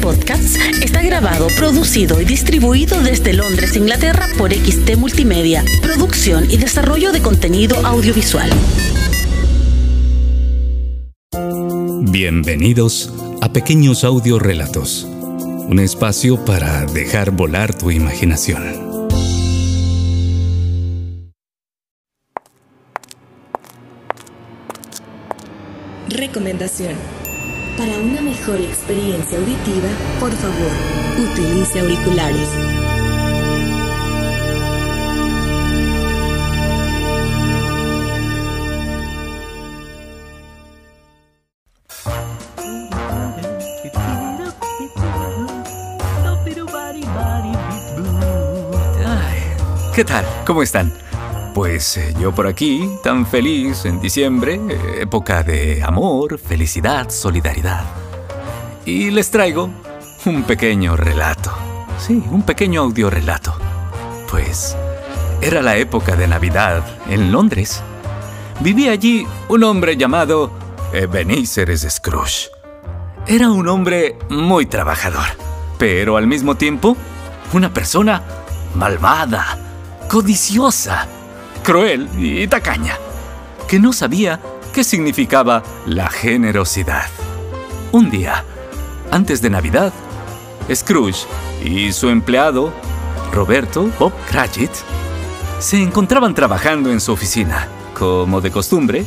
Podcasts está grabado, producido y distribuido desde Londres, Inglaterra por XT Multimedia, producción y desarrollo de contenido audiovisual. Bienvenidos a Pequeños Audio Relatos, un espacio para dejar volar tu imaginación. Recomendación. Para una mejor experiencia auditiva, por favor, utilice auriculares. ¿Qué tal? ¿Cómo están? Pues eh, yo por aquí, tan feliz en diciembre, época de amor, felicidad, solidaridad. Y les traigo un pequeño relato. Sí, un pequeño audiorelato. Pues era la época de Navidad en Londres. Vivía allí un hombre llamado Ebenezer Scrooge. Era un hombre muy trabajador, pero al mismo tiempo una persona malvada, codiciosa, cruel y tacaña, que no sabía qué significaba la generosidad. Un día, antes de Navidad, Scrooge y su empleado, Roberto Bob Cratchit, se encontraban trabajando en su oficina. Como de costumbre,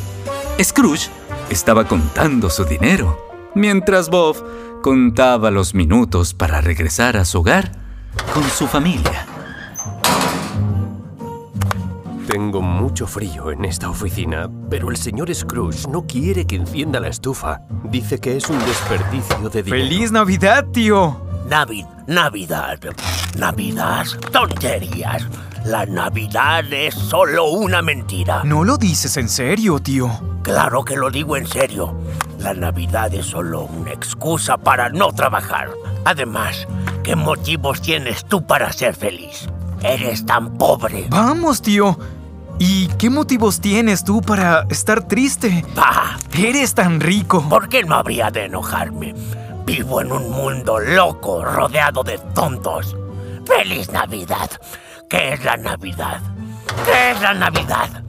Scrooge estaba contando su dinero, mientras Bob contaba los minutos para regresar a su hogar con su familia. Tengo mucho frío en esta oficina, pero el señor Scrooge no quiere que encienda la estufa. Dice que es un desperdicio de dinero. ¡Feliz Navidad, tío! Navid, Navidad. Navidad, tonterías. La Navidad es solo una mentira. No lo dices en serio, tío. Claro que lo digo en serio. La Navidad es solo una excusa para no trabajar. Además, ¿qué motivos tienes tú para ser feliz? Eres tan pobre. Vamos, tío. ¿Y qué motivos tienes tú para estar triste? Bah, Eres tan rico. ¿por qué no habría de enojarme? Vivo en un mundo loco, rodeado de tontos. ¡Feliz Navidad! ¿Qué es la Navidad? ¿Qué es la Navidad?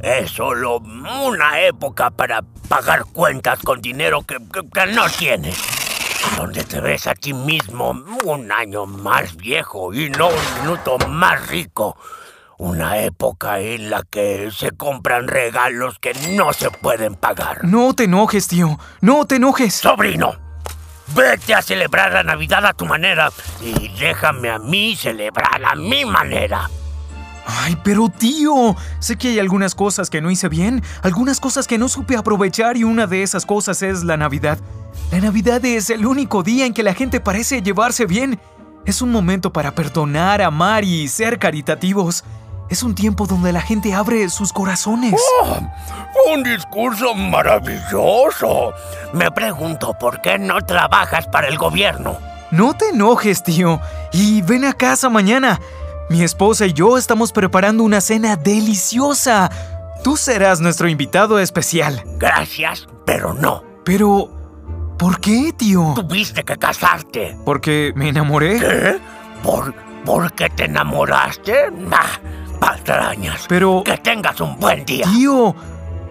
Es solo una época para pagar cuentas con dinero que, que- que no tienes. Donde te ves a ti mismo un año más viejo y no un minuto más rico. Una época en la que se compran regalos que no se pueden pagar. No te enojes, tío. No te enojes. Sobrino, vete a celebrar la Navidad a tu manera y déjame a mí celebrar a mi manera. Ay, pero tío, sé que hay algunas cosas que no hice bien, algunas cosas que no supe aprovechar y una de esas cosas es la Navidad. La Navidad es el único día en que la gente parece llevarse bien. Es un momento para perdonar, amar y ser caritativos. Es un tiempo donde la gente abre sus corazones. Un discurso maravilloso. Me pregunto por qué no trabajas para el gobierno. No te enojes, tío. Y ven a casa mañana. Mi esposa y yo estamos preparando una cena deliciosa. Tú serás nuestro invitado especial. Gracias, pero no. Pero... ¿Por qué, tío? Tuviste que casarte. ¿Porque me enamoré? ¿Qué? ¿Por, ¿Por qué te enamoraste? Nah, patrañas. Pero... Que tengas un buen día. Tío,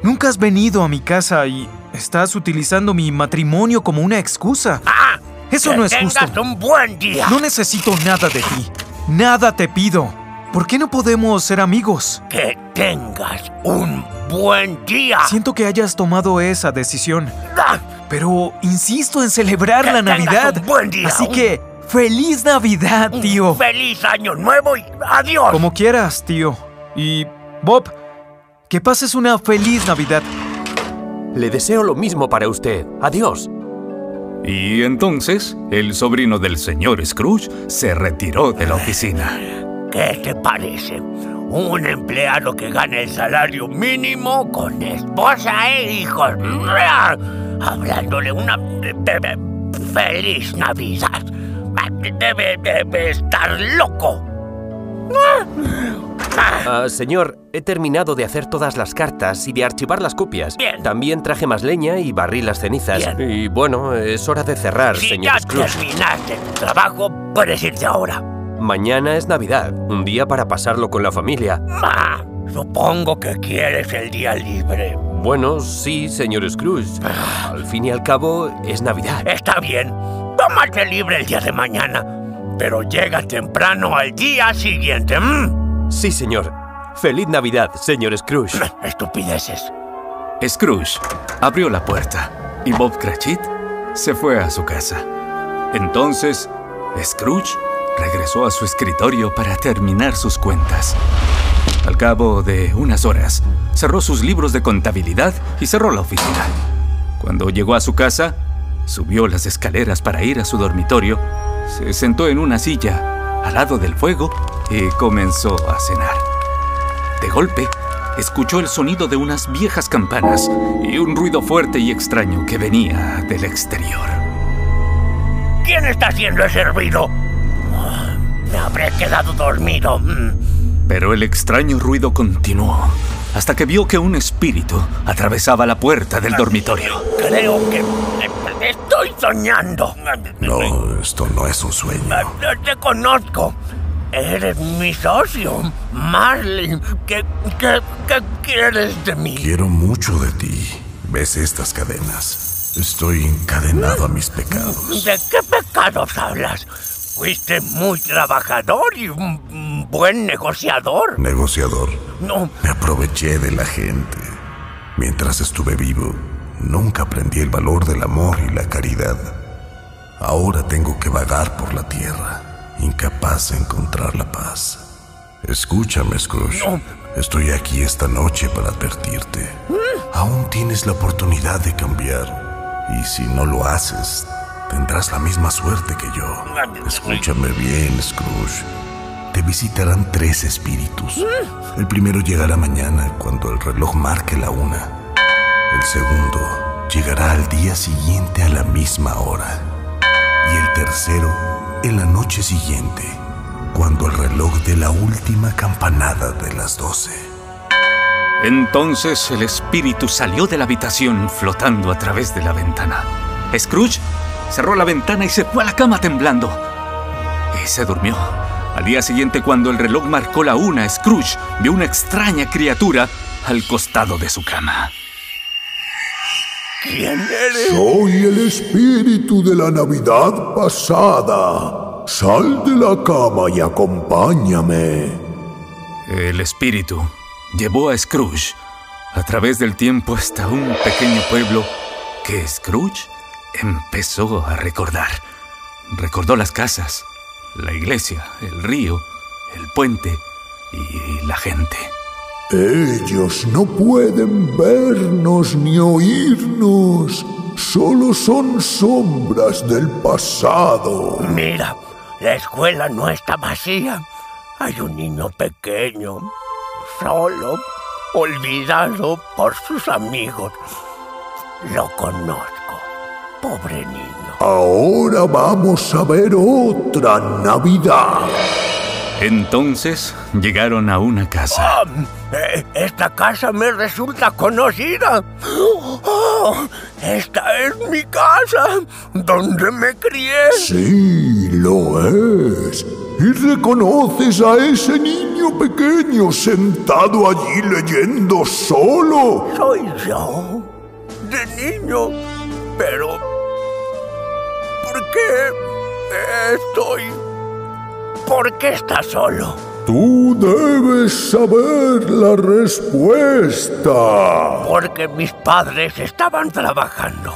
nunca has venido a mi casa y estás utilizando mi matrimonio como una excusa. Ah, Eso que no es tengas justo. un buen día. No necesito nada de ti. Nada te pido. ¿Por qué no podemos ser amigos? Que tengas un buen día. Siento que hayas tomado esa decisión. Ah, Pero insisto en celebrar Que la tengas Navidad. un buen día, Así que, ¡Feliz Navidad, un tío! Feliz año nuevo y adiós. Como quieras, tío. Y, Bob, que pases una feliz Navidad. Le deseo lo mismo para usted. Adiós. Y entonces el sobrino del señor Scrooge se retiró de la oficina. ¿Qué te parece? Un empleado que gana el salario mínimo con esposa e hijos. Hablándole una de- de- feliz Navidad. Debe, debe estar loco. Ah, señor, he terminado de hacer todas las cartas y de archivar las copias. Bien. También traje más leña y barrí las cenizas. Bien. Y bueno, es hora de cerrar, Si señor ya Scrooge. terminaste tu trabajo, puedes irte ahora. Mañana es Navidad, un día para pasarlo con la familia. Ah, supongo que quieres el día libre. Bueno, sí, señor Scrooge. Al fin y al cabo, es Navidad. Está bien, tómate libre el día de mañana, pero llega temprano al día siguiente. Sí, señor. Feliz Navidad, señor Scrooge. Estupideces. Scrooge abrió la puerta y Bob Cratchit se fue a su casa. Entonces, Scrooge regresó a su escritorio para terminar sus cuentas. Al cabo de unas horas, cerró sus libros de contabilidad y cerró la oficina. Cuando llegó a su casa, subió las escaleras para ir a su dormitorio, se sentó en una silla al lado del fuego y comenzó a cenar. De golpe, escuchó el sonido de unas viejas campanas y un ruido fuerte y extraño que venía del exterior. ¿Quién está haciendo ese ruido? Ah, Me habré quedado dormido. Mm. Pero el extraño ruido continuó hasta que vio que un espíritu atravesaba la puerta del dormitorio. Creo que estoy soñando. No, esto no es un sueño. Ah, Te conozco. Eres mi socio, Marley. ¿Qué, qué, qué quieres de mí? Quiero mucho de ti. ¿Ves estas cadenas? Estoy encadenado a mis pecados. ¿De qué pecados hablas? Fuiste muy trabajador y un buen negociador. Negociador, No, me aproveché de la gente. Mientras estuve vivo, nunca aprendí el valor del amor y la caridad. Ahora tengo que vagar por la tierra, incapaz de encontrar la paz. Escúchame, Scrooge. No. Estoy aquí esta noche para advertirte. Aún tienes la oportunidad de cambiar. Y si no lo haces, tendrás la misma suerte que yo. Escúchame bien, Scrooge. Te visitarán tres espíritus. El primero llegará mañana cuando el reloj marque la una. El segundo llegará al día siguiente a la misma hora. Y el tercero en la noche siguiente, cuando el reloj de la última campanada de las doce. Entonces el espíritu salió de la habitación flotando a través de la ventana. Scrooge cerró la ventana y se fue a la cama temblando. Y se durmió. Al día siguiente, cuando el reloj marcó la una, Scrooge vio una extraña criatura al costado de su cama. ¿Quién eres? Soy el espíritu de la Navidad pasada. Sal de la cama y acompáñame. El espíritu llevó a Scrooge a través del tiempo hasta un pequeño pueblo que Scrooge empezó a recordar. Recordó las casas, la iglesia, el río, el puente y la gente. Ellos no pueden vernos ni oírnos. Solo son sombras del pasado. Mira, la escuela no está vacía. Hay un niño pequeño, solo, olvidado por sus amigos. Lo conozco, pobre niño. Ahora vamos a ver otra Navidad. Entonces llegaron a una casa. Ah, eh, esta casa me resulta conocida. Oh, esta es mi casa, donde me crié. Sí, lo es. Y reconoces a ese niño pequeño sentado allí leyendo solo. Soy yo, de niño, pero... ¿Por qué estoy... ¿Por qué está solo? Tú debes saber la respuesta. Porque mis padres estaban trabajando.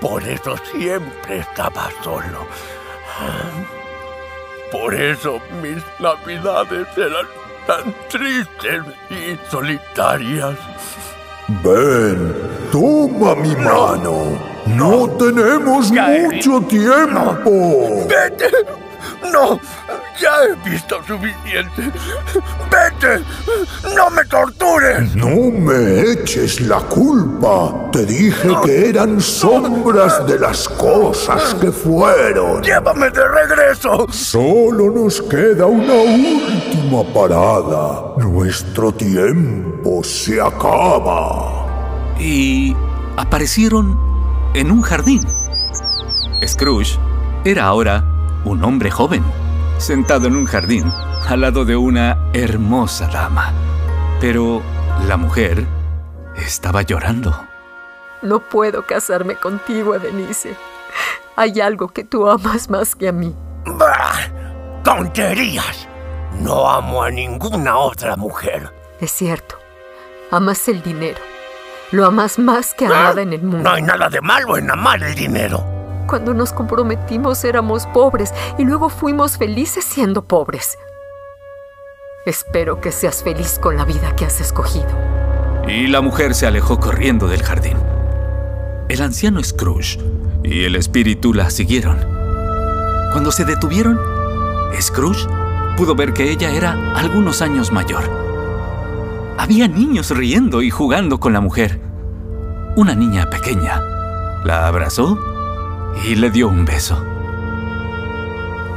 Por eso siempre estaba solo. Por eso mis navidades eran tan tristes y solitarias. Ven, toma mi mano. No tenemos mucho tiempo. ¡Vete! ¡No! Ya he visto suficiente. ¡Vete! ¡No me tortures! No me eches la culpa. Te dije que eran sombras de las cosas que fueron. ¡Llévame de regreso! Solo nos queda una última parada. Nuestro tiempo se acaba. Y aparecieron en un jardín. Scrooge era ahora un hombre joven, sentado en un jardín al lado de una hermosa dama. Pero la mujer estaba llorando. No puedo casarme contigo, Denise. Hay algo que tú amas más que a mí. ¡Bah! ¡Tonterías! No amo a ninguna otra mujer. Es cierto. Amas el dinero. Lo amas más que a ¿Ah? nada en el mundo. No hay nada de malo en amar el dinero. Cuando nos comprometimos éramos pobres y luego fuimos felices siendo pobres. Espero que seas feliz con la vida que has escogido. Y la mujer se alejó corriendo del jardín. El anciano Scrooge y el espíritu la siguieron. Cuando se detuvieron, Scrooge pudo ver que ella era algunos años mayor. Había niños riendo y jugando con la mujer. Una niña pequeña la abrazó y le dio un beso.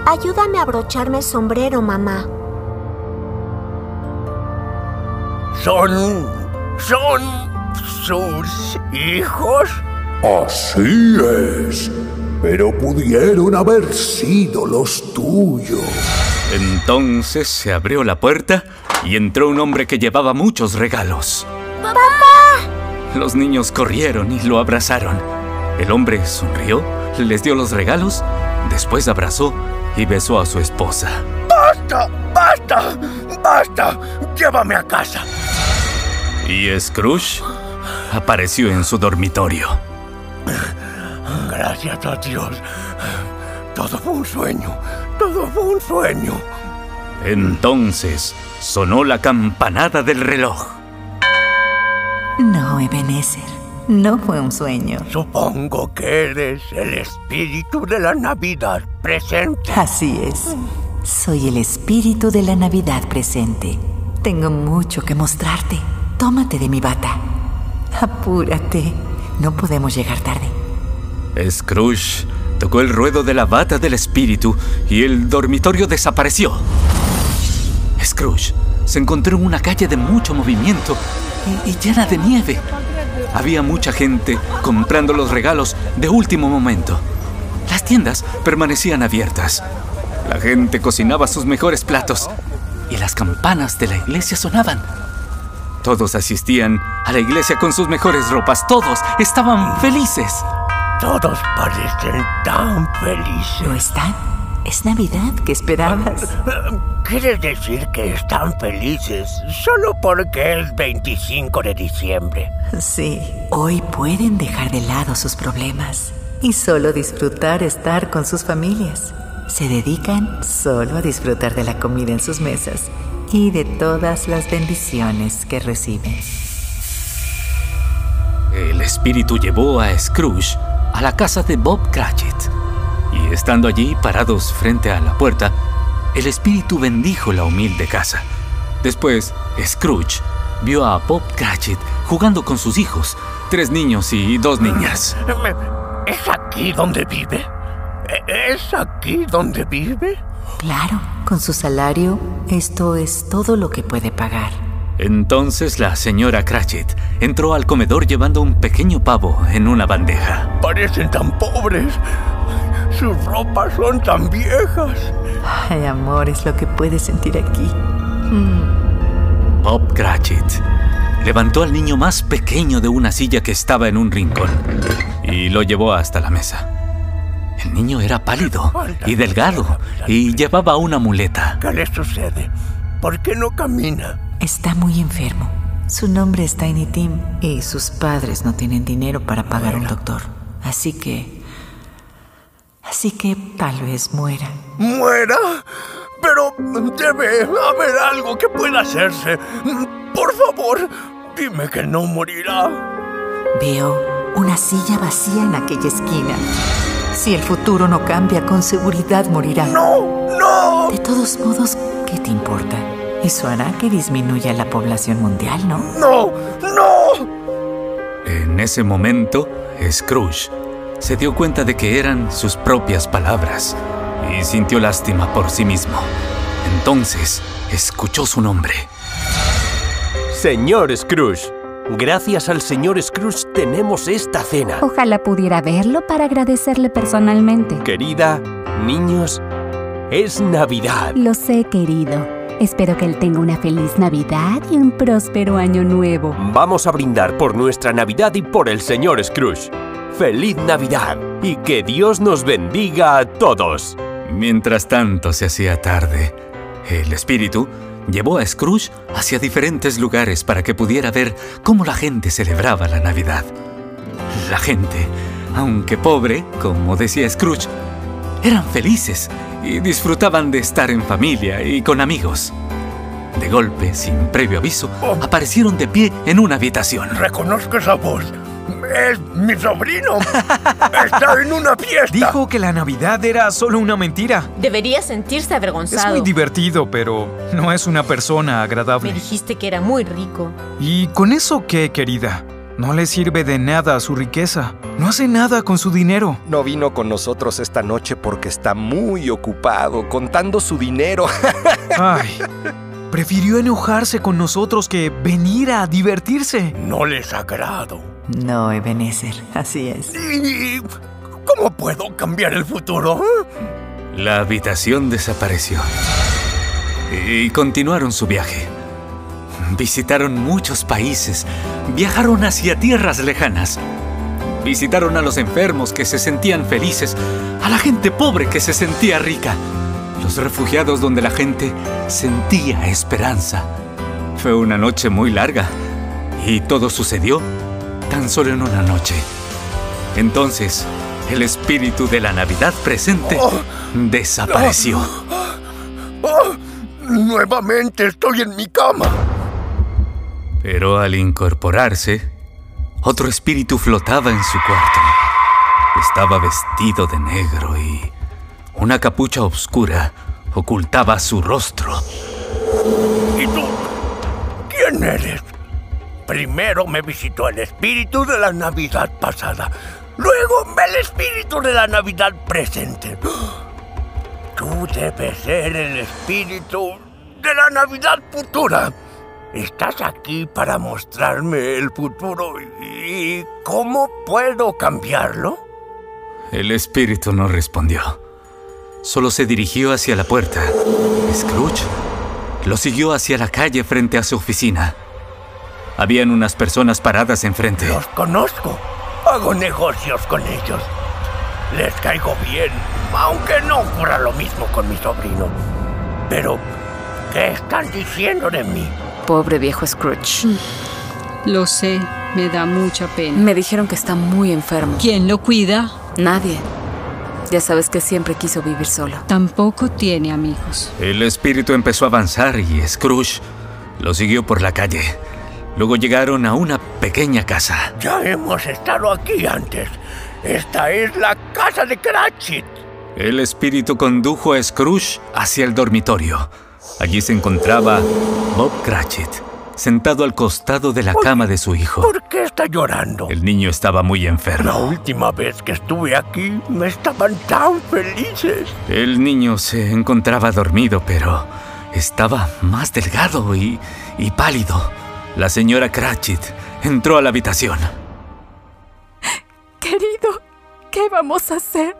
Ayúdame a abrocharme el sombrero, mamá. ¿Son... son... sus hijos? Así es. Pero pudieron haber sido los tuyos. Entonces se abrió la puerta y entró un hombre que llevaba muchos regalos. ¡Papá! Los niños corrieron y lo abrazaron. El hombre sonrió, les dio los regalos, después abrazó y besó a su esposa. ¡Basta! ¡Basta! ¡Basta! ¡Llévame a casa! Y Scrooge apareció en su dormitorio. Gracias a Dios. Todo fue un sueño. Todo fue un sueño. Entonces sonó la campanada del reloj. No, Ebenezer. No fue un sueño. Supongo que eres el espíritu de la Navidad presente. Así es. Soy el espíritu de la Navidad presente. Tengo mucho que mostrarte. Tómate de mi bata. Apúrate. No podemos llegar tarde. Scrooge tocó el ruedo de la bata del espíritu y el dormitorio desapareció. Scrooge se encontró en una calle de mucho movimiento y, y llena de nieve. Había mucha gente comprando los regalos de último momento. Las tiendas permanecían abiertas. La gente cocinaba sus mejores platos y las campanas de la iglesia sonaban. Todos asistían a la iglesia con sus mejores ropas. Todos estaban felices. Todos parecen tan felices. ¿Lo están? Es Navidad. ¿Qué esperabas? ¿Quieres decir que están felices solo porque es 25 de diciembre? Sí. Hoy pueden dejar de lado sus problemas y solo disfrutar estar con sus familias. Se dedican solo a disfrutar de la comida en sus mesas y de todas las bendiciones que reciben. El espíritu llevó a Scrooge a la casa de Bob Cratchit. Y estando allí parados frente a la puerta, el espíritu bendijo la humilde casa. Después, Scrooge vio a Bob Cratchit jugando con sus hijos, tres niños y dos niñas. ¿Es aquí donde vive? ¿Es aquí donde vive? Claro, con su salario, esto es todo lo que puede pagar. Entonces la señora Cratchit entró al comedor llevando un pequeño pavo en una bandeja. Parecen tan pobres. Sus ropas son tan viejas. Ay, amor, es lo que puedes sentir aquí. Mm. Bob Cratchit levantó al niño más pequeño de una silla que estaba en un rincón y lo llevó hasta la mesa. El niño era pálido y delgado y llevaba una muleta. ¿Qué le sucede? ¿Por qué no camina? Está muy enfermo. Su nombre es Tiny Tim y sus padres no tienen dinero para pagar un doctor. Así que... Así que tal vez muera. ¿Muera? Pero debe haber algo que pueda hacerse. Por favor, dime que no morirá. Veo una silla vacía en aquella esquina. Si el futuro no cambia, con seguridad morirá. ¡No! ¡No! ¡No! De todos modos, ¿qué te importa? Eso hará que disminuya la población mundial, ¿no? ¡No! ¡No! En ese momento, Scrooge se dio cuenta de que eran sus propias palabras y sintió lástima por sí mismo. Entonces, escuchó su nombre. Señor Scrooge, gracias al señor Scrooge tenemos esta cena. Ojalá pudiera verlo para agradecerle personalmente. Querida, niños, es Navidad. Lo sé, querido. Espero que él tenga una feliz Navidad y un próspero año nuevo. Vamos a brindar por nuestra Navidad y por el señor Scrooge. ¡Feliz Navidad! Y que Dios nos bendiga a todos. Mientras tanto se hacía tarde, el espíritu llevó a Scrooge hacia diferentes lugares para que pudiera ver cómo la gente celebraba la Navidad. La gente, aunque pobre, como decía Scrooge, eran felices y disfrutaban de estar en familia y con amigos. De golpe, sin previo aviso, aparecieron de pie en una habitación. Reconozco esa voz. Es mi sobrino. Está en una fiesta. Dijo que la Navidad era solo una mentira. Debería sentirse avergonzado. Es muy divertido, pero no es una persona agradable. Me dijiste que era muy rico. ¿Y con eso qué, querida? No le sirve de nada su riqueza. No hace nada con su dinero. No vino con nosotros esta noche porque está muy ocupado contando su dinero. Ay, prefirió enojarse con nosotros que venir a divertirse. No les agrado. No, Ebenezer, así es. ¿Y cómo puedo cambiar el futuro? La habitación desapareció. Y continuaron su viaje. Visitaron muchos países, viajaron hacia tierras lejanas. Visitaron a los enfermos que se sentían felices, a la gente pobre que se sentía rica, los refugiados donde la gente sentía esperanza. Fue una noche muy larga y todo sucedió tan solo en una noche. Entonces, el espíritu de la Navidad presente desapareció. Oh, nuevamente estoy en mi cama. Pero al incorporarse, otro espíritu flotaba en su cuarto. Estaba vestido de negro y una capucha oscura ocultaba su rostro. ¿Y tú? ¿Quién eres? Primero me visitó el espíritu de la Navidad pasada. Luego el espíritu de la Navidad presente. Tú debes ser el espíritu de la Navidad futura. Estás aquí para mostrarme el futuro y cómo puedo cambiarlo. El espíritu no respondió. Solo se dirigió hacia la puerta. Scrooge lo siguió hacia la calle frente a su oficina. Habían unas personas paradas enfrente. Los conozco. Hago negocios con ellos. Les caigo bien, aunque no ocurra lo mismo con mi sobrino. Pero, ¿qué están diciendo de mí? Pobre viejo Scrooge. Lo sé, me da mucha pena. Me dijeron que está muy enfermo. ¿Quién lo cuida? Nadie. Ya sabes que siempre quiso vivir solo. Tampoco tiene amigos. El espíritu empezó a avanzar y Scrooge lo siguió por la calle. Luego llegaron a una pequeña casa. Ya hemos estado aquí antes. Esta es la casa de Cratchit. El espíritu condujo a Scrooge hacia el dormitorio. Allí se encontraba Bob Cratchit, sentado al costado de la cama de su hijo. ¿Por qué está llorando? El niño estaba muy enfermo. La última vez que estuve aquí me estaban tan felices. El niño se encontraba dormido, pero estaba más delgado y, y pálido. La señora Cratchit entró a la habitación. Querido, ¿qué vamos a hacer?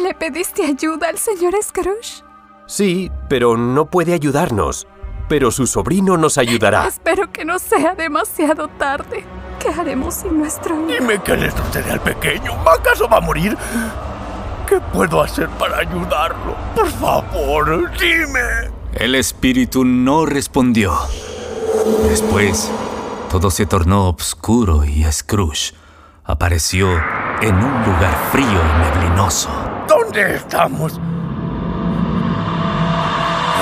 ¿Le pediste ayuda al señor Scrooge? Sí, pero no puede ayudarnos. Pero su sobrino nos ayudará. Espero que no sea demasiado tarde. ¿Qué haremos sin nuestro hijo? Dime qué le sucede al pequeño. ¿Acaso va a morir? ¿Qué puedo hacer para ayudarlo? Por favor, dime. El espíritu no respondió. Después, todo se tornó oscuro y Scrooge apareció en un lugar frío y neblinoso. ¿Dónde estamos?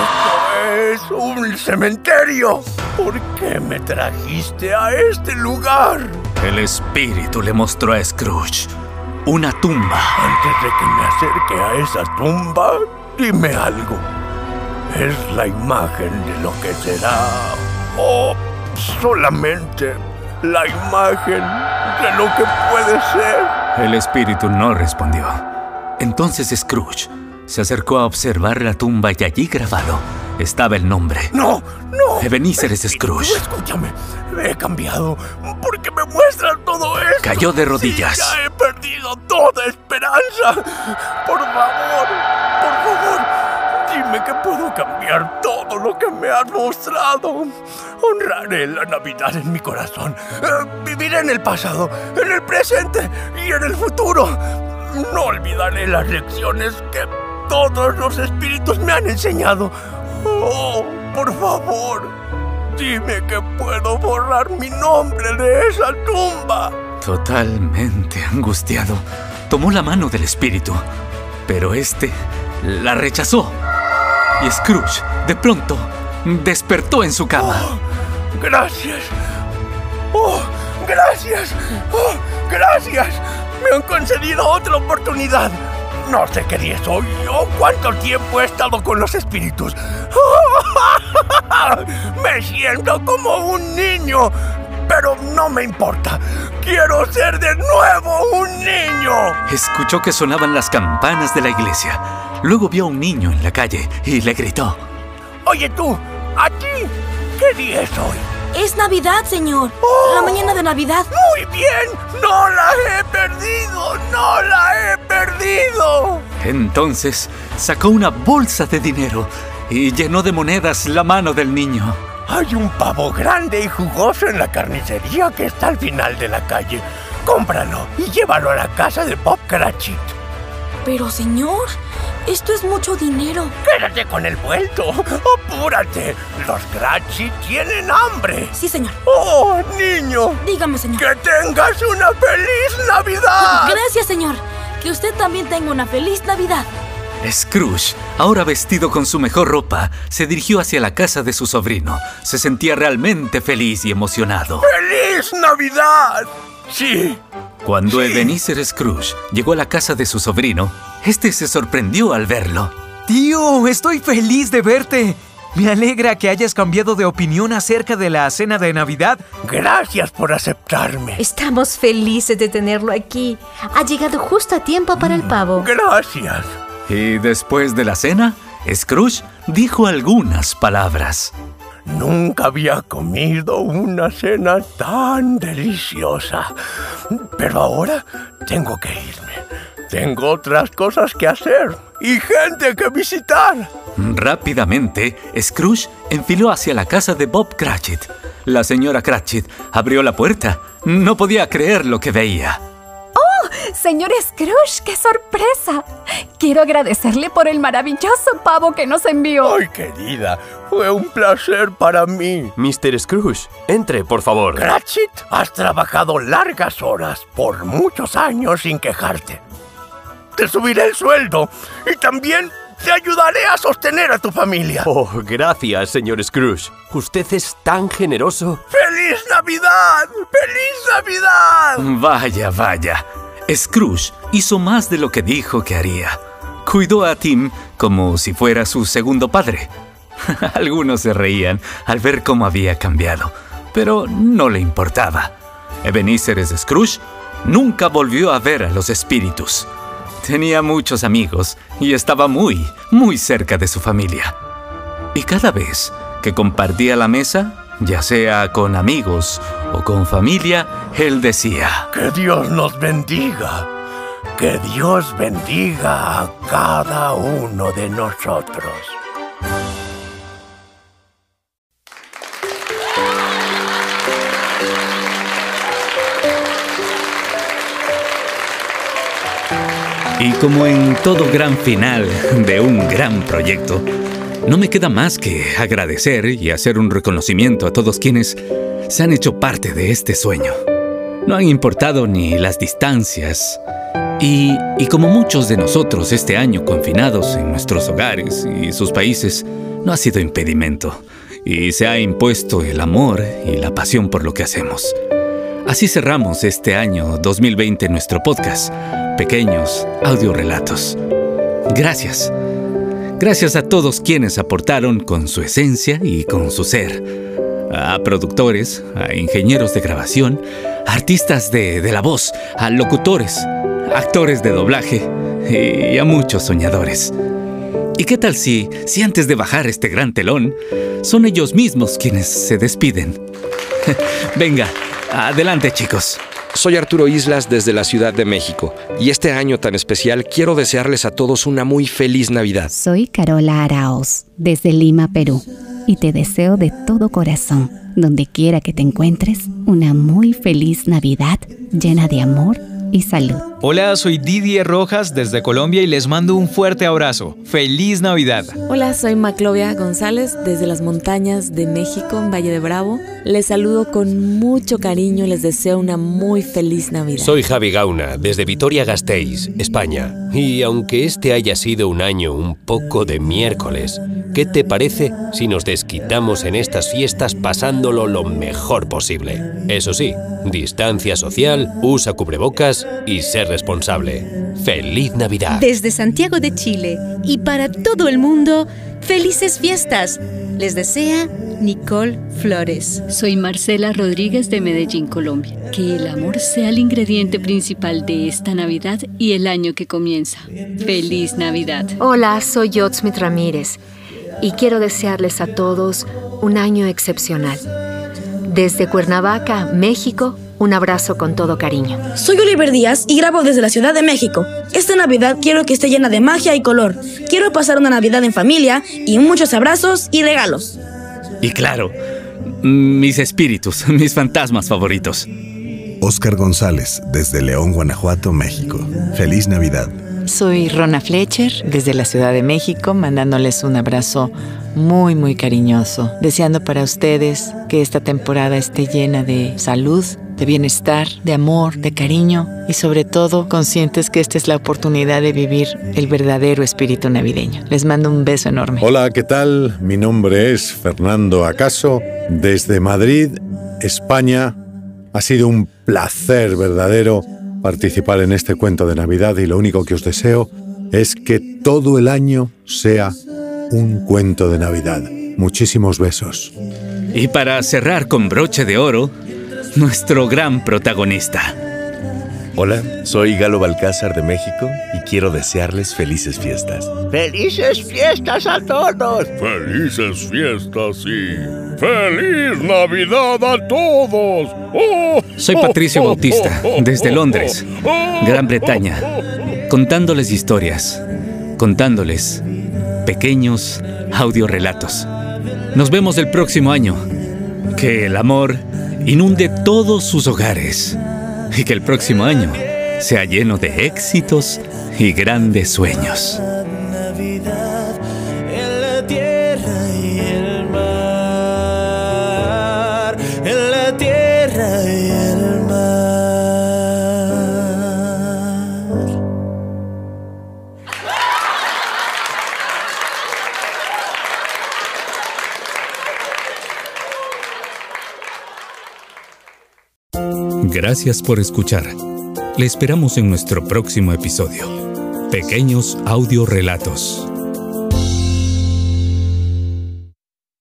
Esto es un cementerio. ¿Por qué me trajiste a este lugar? El espíritu le mostró a Scrooge una tumba. Antes de que me acerque a esa tumba, dime algo. ¿Es la imagen de lo que será o solamente la imagen de lo que puede ser? El espíritu no respondió. Entonces Scrooge se acercó a observar la tumba y allí grabado estaba el nombre. ¡No! ¡No! Ebenezer Scrooge. Escúchame, he cambiado. ¿Por qué me muestran todo esto? Cayó de rodillas. Sí, ya he perdido toda esperanza. Por favor, dime que puedo cambiar todo lo que me has mostrado. Honraré la Navidad en mi corazón. Eh, viviré en el pasado, en el presente y en el futuro. No olvidaré las lecciones que todos los espíritus me han enseñado. Oh, por favor, dime que puedo borrar mi nombre de esa tumba. Totalmente angustiado, tomó la mano del espíritu, pero este la rechazó. Y Scrooge, de pronto, despertó en su cama. Oh, gracias. Oh, gracias. Oh, gracias. Me han concedido otra oportunidad. No sé qué día soy o cuánto tiempo he estado con los espíritus. Me siento como un niño, pero no me importa. Quiero ser de nuevo un niño. Escuchó que sonaban las campanas de la iglesia. Luego vio a un niño en la calle y le gritó. Oye tú, ¿a ti qué día es hoy? Es Navidad, señor. Oh, la mañana de Navidad. Muy bien. No la he perdido. No la he perdido. Entonces sacó una bolsa de dinero y llenó de monedas la mano del niño. Hay un pavo grande y jugoso en la carnicería que está al final de la calle. Cómpralo y llévalo a la casa de Bob Cratchit. Pero, señor, esto es mucho dinero. Quédate con el vuelto. Apúrate. Los Cratchit tienen hambre. Sí, señor. Oh, niño. Dígame, señor. Que tengas una feliz Navidad. Gracias, señor. Que usted también tenga una feliz Navidad. Scrooge, ahora vestido con su mejor ropa, se dirigió hacia la casa de su sobrino. Se sentía realmente feliz y emocionado. ¡Feliz Navidad! Sí. Cuando sí. Ebenezer Scrooge llegó a la casa de su sobrino, este se sorprendió al verlo. Tío, estoy feliz de verte. Me alegra que hayas cambiado de opinión acerca de la cena de Navidad. Gracias por aceptarme. Estamos felices de tenerlo aquí. Ha llegado justo a tiempo para el pavo. Gracias. Y después de la cena, Scrooge dijo algunas palabras. Nunca había comido una cena tan deliciosa. Pero ahora tengo que irme. Tengo otras cosas que hacer y gente que visitar. Rápidamente, Scrooge enfiló hacia la casa de Bob Cratchit. La señora Cratchit abrió la puerta. No podía creer lo que veía. Señor Scrooge, qué sorpresa. Quiero agradecerle por el maravilloso pavo que nos envió. Ay, querida, fue un placer para mí. Mr. Scrooge, entre, por favor. Cratchit, has trabajado largas horas por muchos años sin quejarte. Te subiré el sueldo y también te ayudaré a sostener a tu familia. Oh, gracias, señor Scrooge. Usted es tan generoso. ¡Feliz Navidad! ¡Feliz Navidad! Vaya, vaya. Scrooge hizo más de lo que dijo que haría. Cuidó a Tim como si fuera su segundo padre. Algunos se reían al ver cómo había cambiado, pero no le importaba. Ebenezer Scrooge nunca volvió a ver a los espíritus. Tenía muchos amigos y estaba muy, muy cerca de su familia. Y cada vez que compartía la mesa, ya sea con amigos o con familia, él decía, Que Dios nos bendiga, que Dios bendiga a cada uno de nosotros. Y como en todo gran final de un gran proyecto, no me queda más que agradecer y hacer un reconocimiento a todos quienes se han hecho parte de este sueño. No han importado ni las distancias. Y, y, como muchos de nosotros este año confinados en nuestros hogares y sus países, no ha sido impedimento. Y se ha impuesto el amor y la pasión por lo que hacemos. Así cerramos este año 2020 nuestro podcast, Pequeños Audiorelatos. Gracias. Gracias a todos quienes aportaron con su esencia y con su ser. A productores, a ingenieros de grabación, a artistas de, de la voz, a locutores, actores de doblaje y a muchos soñadores. ¿Y qué tal si, si antes de bajar este gran telón, son ellos mismos quienes se despiden? Venga, adelante chicos. Soy Arturo Islas desde la Ciudad de México y este año tan especial quiero desearles a todos una muy feliz Navidad. Soy Carola Araos desde Lima, Perú y te deseo de todo corazón, donde quiera que te encuentres, una muy feliz Navidad llena de amor y salud. Hola, soy Didier Rojas desde Colombia y les mando un fuerte abrazo. ¡Feliz Navidad! Hola, soy Maclovia González desde las montañas de México, en Valle de Bravo. Les saludo con mucho cariño y les deseo una muy feliz Navidad. Soy Javi Gauna desde Vitoria-Gasteiz, España. Y aunque este haya sido un año un poco de miércoles, ¿qué te parece si nos desquitamos en estas fiestas pasándolo lo mejor posible? Eso sí, distancia social, usa cubrebocas y ser responsable. ¡Feliz Navidad! Desde Santiago de Chile y para todo el mundo, felices fiestas. Les desea Nicole Flores. Soy Marcela Rodríguez de Medellín, Colombia. Que el amor sea el ingrediente principal de esta Navidad y el año que comienza. ¡Feliz Navidad! Hola, soy Yotsmith Ramírez y quiero desearles a todos un año excepcional. Desde Cuernavaca, México, un abrazo con todo cariño. Soy Oliver Díaz y grabo desde la Ciudad de México. Esta Navidad quiero que esté llena de magia y color. Quiero pasar una Navidad en familia y muchos abrazos y regalos. Y claro, mis espíritus, mis fantasmas favoritos. Oscar González, desde León, Guanajuato, México. Feliz Navidad. Soy Rona Fletcher, desde la Ciudad de México, mandándoles un abrazo muy, muy cariñoso, deseando para ustedes que esta temporada esté llena de salud, de bienestar, de amor, de cariño y sobre todo conscientes que esta es la oportunidad de vivir el verdadero espíritu navideño. Les mando un beso enorme. Hola, ¿qué tal? Mi nombre es Fernando Acaso, desde Madrid, España. Ha sido un placer verdadero participar en este cuento de Navidad y lo único que os deseo es que todo el año sea un cuento de Navidad. Muchísimos besos. Y para cerrar con broche de oro, nuestro gran protagonista. Hola, soy Galo Balcázar de México y quiero desearles felices fiestas. ¡Felices fiestas a todos! ¡Felices fiestas y feliz Navidad a todos! ¡Oh! Soy Patricio Bautista, desde Londres, Gran Bretaña, contándoles historias, contándoles pequeños audiorelatos. Nos vemos el próximo año. Que el amor inunde todos sus hogares y que el próximo año sea lleno de éxitos y grandes sueños. Gracias por escuchar. Le esperamos en nuestro próximo episodio. Pequeños audiorelatos.